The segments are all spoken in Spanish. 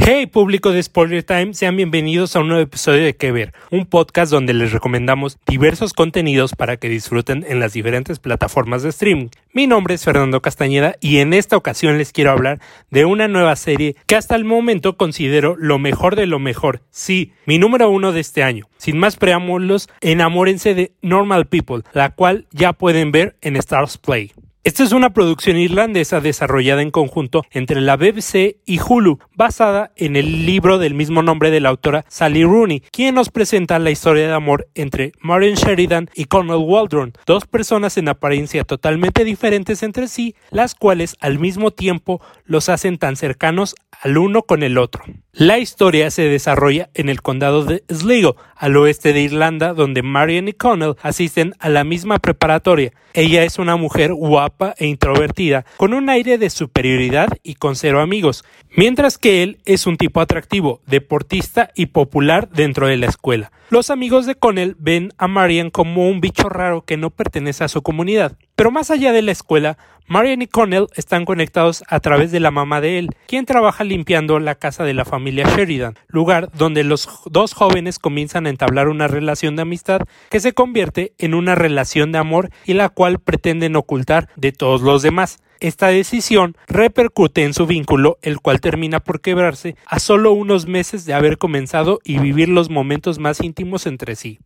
Hey público de Spoiler Time, sean bienvenidos a un nuevo episodio de Que Ver, un podcast donde les recomendamos diversos contenidos para que disfruten en las diferentes plataformas de streaming. Mi nombre es Fernando Castañeda y en esta ocasión les quiero hablar de una nueva serie que hasta el momento considero lo mejor de lo mejor, sí, mi número uno de este año. Sin más preámbulos, enamórense de Normal People, la cual ya pueden ver en Stars Play. Esta es una producción irlandesa desarrollada en conjunto entre la BBC y Hulu, basada en el libro del mismo nombre de la autora Sally Rooney, quien nos presenta la historia de amor entre Marion Sheridan y Cornel Waldron, dos personas en apariencia totalmente diferentes entre sí, las cuales al mismo tiempo los hacen tan cercanos al uno con el otro. La historia se desarrolla en el condado de Sligo, al oeste de Irlanda, donde Marion y Connell asisten a la misma preparatoria. Ella es una mujer guapa e introvertida, con un aire de superioridad y con cero amigos, mientras que él es un tipo atractivo, deportista y popular dentro de la escuela. Los amigos de Connell ven a Marion como un bicho raro que no pertenece a su comunidad. Pero más allá de la escuela, Marian y Connell están conectados a través de la mamá de él, quien trabaja limpiando la casa de la familia Sheridan, lugar donde los dos jóvenes comienzan a entablar una relación de amistad que se convierte en una relación de amor y la cual pretenden ocultar de todos los demás. Esta decisión repercute en su vínculo, el cual termina por quebrarse a solo unos meses de haber comenzado y vivir los momentos más íntimos entre sí.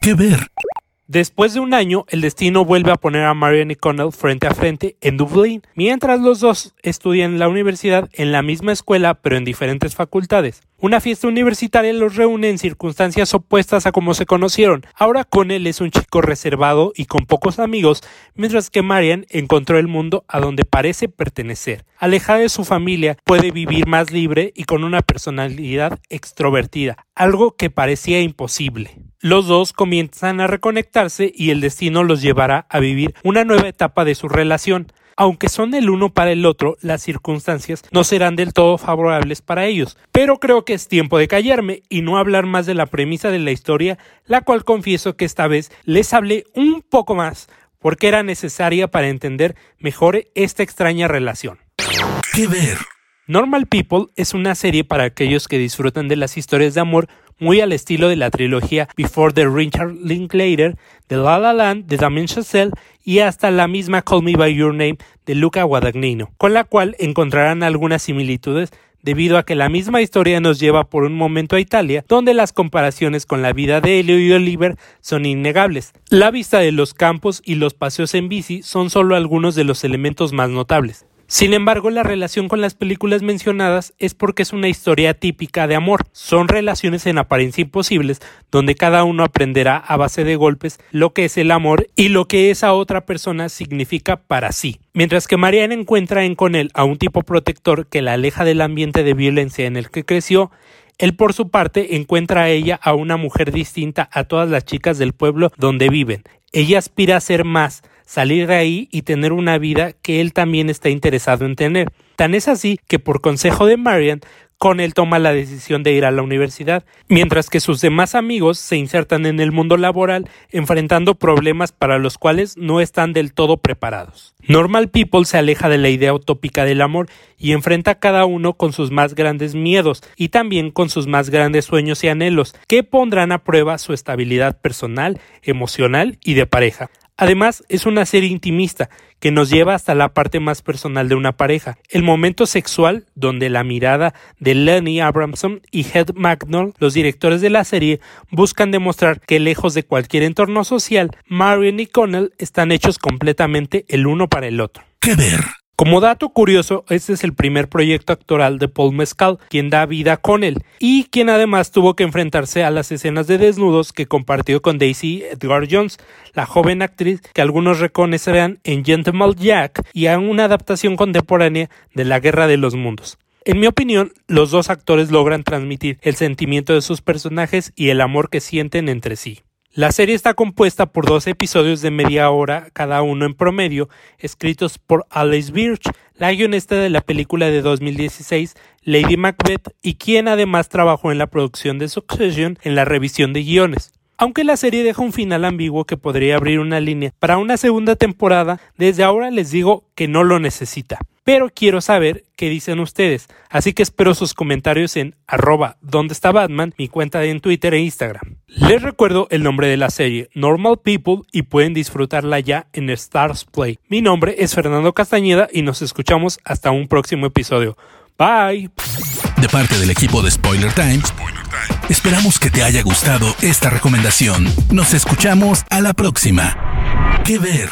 ¿Qué ver? Después de un año, el destino vuelve a poner a Marion y Connell frente a frente en Dublín, mientras los dos estudian en la universidad en la misma escuela pero en diferentes facultades. Una fiesta universitaria los reúne en circunstancias opuestas a como se conocieron. Ahora Connell es un chico reservado y con pocos amigos, mientras que Marian encontró el mundo a donde parece pertenecer. Alejada de su familia, puede vivir más libre y con una personalidad extrovertida, algo que parecía imposible. Los dos comienzan a reconectarse y el destino los llevará a vivir una nueva etapa de su relación. Aunque son el uno para el otro, las circunstancias no serán del todo favorables para ellos. Pero creo que es tiempo de callarme y no hablar más de la premisa de la historia, la cual confieso que esta vez les hablé un poco más, porque era necesaria para entender mejor esta extraña relación. ¿Qué ver? Normal People es una serie para aquellos que disfrutan de las historias de amor muy al estilo de la trilogía Before the Richard Linklater, de La La Land, de Damien Chazelle y hasta la misma Call Me By Your Name de Luca Guadagnino, con la cual encontrarán algunas similitudes debido a que la misma historia nos lleva por un momento a Italia, donde las comparaciones con la vida de Helio y Oliver son innegables. La vista de los campos y los paseos en bici son solo algunos de los elementos más notables. Sin embargo, la relación con las películas mencionadas es porque es una historia típica de amor. Son relaciones en apariencia imposibles, donde cada uno aprenderá a base de golpes lo que es el amor y lo que esa otra persona significa para sí. Mientras que Marianne encuentra en con él a un tipo protector que la aleja del ambiente de violencia en el que creció, él por su parte encuentra a ella a una mujer distinta a todas las chicas del pueblo donde viven. Ella aspira a ser más, salir de ahí y tener una vida que él también está interesado en tener. Tan es así que por consejo de Marian, con él toma la decisión de ir a la universidad, mientras que sus demás amigos se insertan en el mundo laboral enfrentando problemas para los cuales no están del todo preparados. Normal People se aleja de la idea utópica del amor y enfrenta a cada uno con sus más grandes miedos y también con sus más grandes sueños y anhelos, que pondrán a prueba su estabilidad personal, emocional y de pareja. Además, es una serie intimista que nos lleva hasta la parte más personal de una pareja, el momento sexual donde la mirada de Lenny Abramson y Head Magnol, los directores de la serie, buscan demostrar que lejos de cualquier entorno social, Marion y Connell están hechos completamente el uno para el otro. ¿Qué ver? Como dato curioso, este es el primer proyecto actoral de Paul Mescal, quien da vida con él, y quien además tuvo que enfrentarse a las escenas de desnudos que compartió con Daisy Edgar Jones, la joven actriz que algunos reconocerán en Gentleman Jack y a una adaptación contemporánea de La Guerra de los Mundos. En mi opinión, los dos actores logran transmitir el sentimiento de sus personajes y el amor que sienten entre sí. La serie está compuesta por dos episodios de media hora cada uno en promedio, escritos por Alice Birch, la guionista de la película de 2016 Lady Macbeth y quien además trabajó en la producción de Succession en la revisión de guiones. Aunque la serie deja un final ambiguo que podría abrir una línea para una segunda temporada, desde ahora les digo que no lo necesita. Pero quiero saber qué dicen ustedes, así que espero sus comentarios en arroba donde está Batman, mi cuenta en Twitter e Instagram. Les recuerdo el nombre de la serie, Normal People, y pueden disfrutarla ya en Stars Play. Mi nombre es Fernando Castañeda y nos escuchamos hasta un próximo episodio. Bye. De parte del equipo de Spoiler Times, esperamos que te haya gustado esta recomendación. Nos escuchamos a la próxima. ¿Qué ver?